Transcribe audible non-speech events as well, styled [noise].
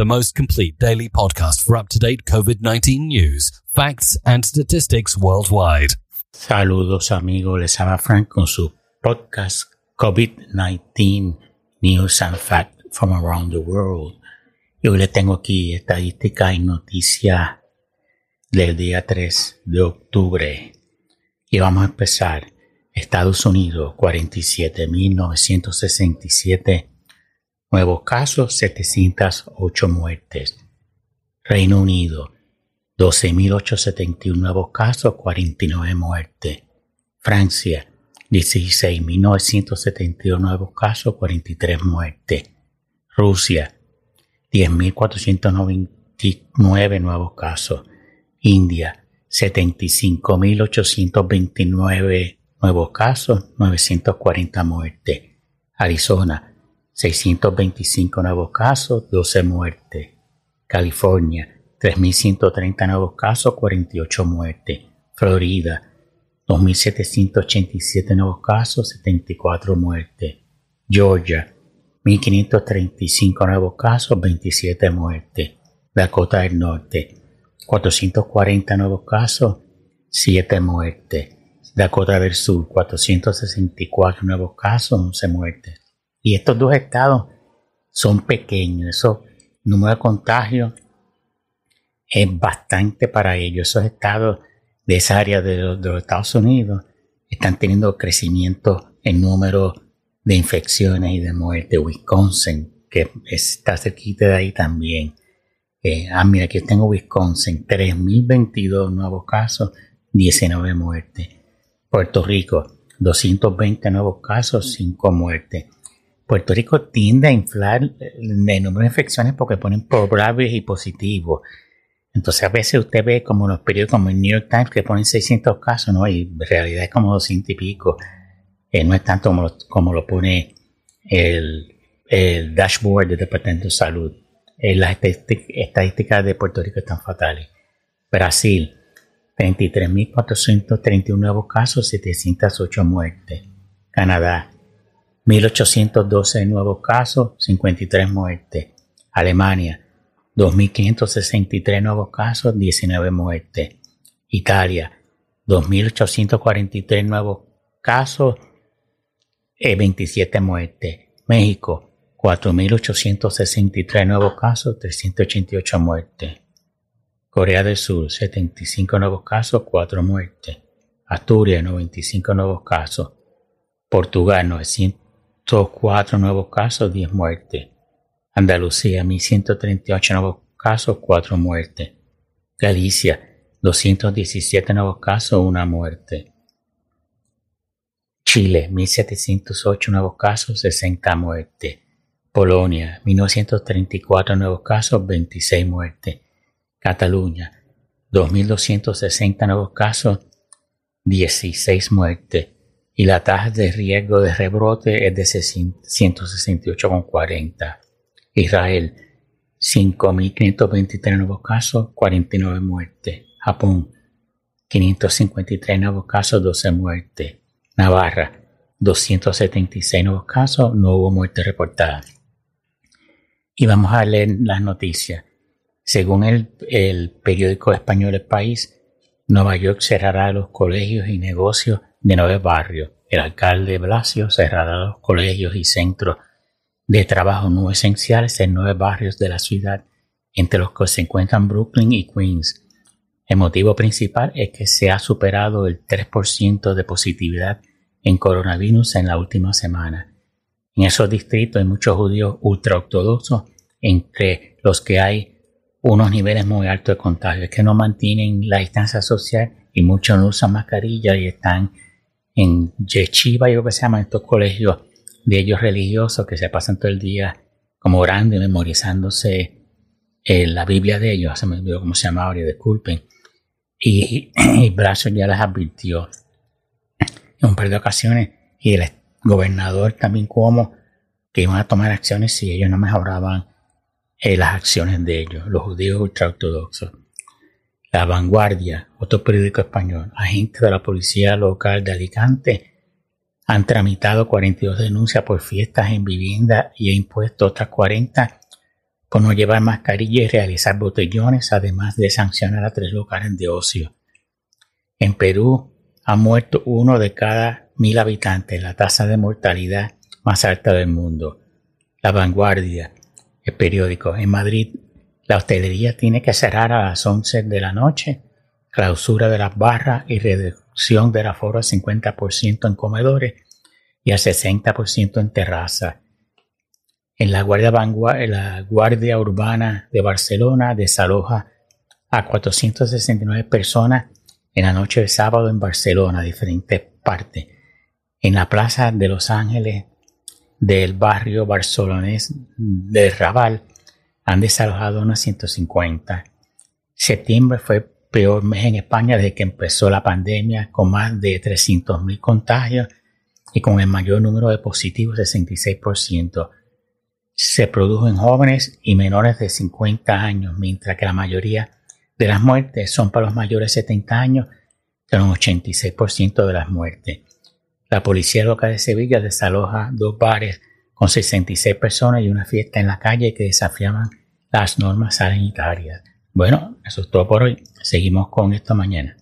the most complete daily podcast for up to date COVID 19 news, facts, and statistics worldwide. Saludos amigos, les habla Frank con su podcast COVID-19 News and Facts from Around the World. Y hoy les tengo aquí estadísticas y noticias del día 3 de octubre. Y vamos a empezar. Estados Unidos, 47.967 nuevos casos, 708 muertes. Reino Unido, 12.871 nuevos casos, 49 muertes. Francia, 16.972 nuevos casos, 43 muertes. Rusia, 10.499 nuevos casos. India, 75.829 nuevos casos, 940 muertes. Arizona, 625 nuevos casos, 12 muertes. California, 3.130 nuevos casos, 48 muertes. Florida, 2.787 nuevos casos, 74 muertes. Georgia, 1.535 nuevos casos, 27 muertes. Dakota del Norte, 440 nuevos casos, 7 muertes. Dakota del Sur, 464 nuevos casos, 11 muertes. Y estos dos estados son pequeños. Eso, número de contagios es bastante para ellos. Esos estados de esa área de los, Estados Unidos están teniendo crecimiento en número de infecciones y de muerte. Wisconsin, que está cerquita de ahí también. Eh, ah, mira, aquí tengo Wisconsin, 3.022 nuevos casos, 19 muertes. Puerto Rico, 220 nuevos casos, 5 muertes. Puerto Rico tiende a inflar el número de infecciones porque ponen probables y positivos. Entonces a veces usted ve como los periódicos como el New York Times que ponen 600 casos, ¿no? Y en realidad es como 200 y pico. Eh, no es tanto como lo, como lo pone el, el dashboard del Departamento de Salud. Eh, las estadísticas de Puerto Rico están fatales. Brasil, 33.431 nuevos casos, 708 muertes. Canadá, 1.812 nuevos casos, 53 muertes. Alemania, 2.563 nuevos casos, 19 muertes. Italia, 2.843 nuevos casos, 27 eh, muertes. México, 4.863 nuevos casos, 388 muertes. Corea del Sur, 75 nuevos casos, 4 muertes. Asturias, 95 nuevos casos. Portugal, 904 nuevos casos, 10 muertes. Andalucía, 1.138 nuevos casos, 4 muertes. Galicia, 217 nuevos casos, 1 muerte. Chile, 1.708 nuevos casos, 60 muertes. Polonia, 1934 nuevos casos, 26 muertes. Cataluña, 2.260 nuevos casos, 16 muertes. Y la tasa de riesgo de rebrote es de 168,40. Israel, 5.523 nuevos casos, 49 muertes. Japón, 553 nuevos casos, 12 muertes. Navarra, 276 nuevos casos, no hubo muerte reportada. Y vamos a leer las noticias. Según el, el periódico español El País, Nueva York cerrará los colegios y negocios de nueve barrios. El alcalde Blasio cerrará los colegios y centros de trabajo no esenciales en nueve barrios de la ciudad, entre los que se encuentran Brooklyn y Queens. El motivo principal es que se ha superado el 3% de positividad en coronavirus en la última semana. En esos distritos hay muchos judíos ultraortodoxos, entre los que hay unos niveles muy altos de contagio, es que no mantienen la distancia social y muchos no usan mascarilla y están en yeshiva, y lo que se llama estos colegios de ellos religiosos que se pasan todo el día como orando y memorizándose eh, la Biblia de ellos, se me olvidó cómo se llama ahora, disculpen. Y, [clears throat] y ya les advirtió en un par de ocasiones y el gobernador también como que iban a tomar acciones si ellos no mejoraban eh, las acciones de ellos, los judíos ultraortodoxos. La Vanguardia, otro periódico español, agentes de la policía local de Alicante han tramitado 42 denuncias por fiestas en vivienda y ha impuesto otras 40 por no llevar mascarilla y realizar botellones, además de sancionar a tres locales de ocio. En Perú ha muerto uno de cada mil habitantes, la tasa de mortalidad más alta del mundo. La vanguardia, el periódico. En Madrid, la hostelería tiene que cerrar a las 11 de la noche, clausura de las barras y reducción del aforo al 50% en comedores y al 60% en terrazas. En la Guardia, la Guardia Urbana de Barcelona desaloja a 469 personas en la noche de sábado en Barcelona, diferentes partes. En la Plaza de Los Ángeles del barrio barcelonés de Raval han desalojado unos 150. Septiembre fue el peor mes en España desde que empezó la pandemia, con más de 300.000 contagios y con el mayor número de positivos, 66%. Se produjo en jóvenes y menores de 50 años, mientras que la mayoría de las muertes son para los mayores de 70 años, con un 86% de las muertes. La policía local de Sevilla desaloja dos bares con 66 personas y una fiesta en la calle que desafiaban las normas sanitarias. Bueno, eso es todo por hoy. Seguimos con esto mañana.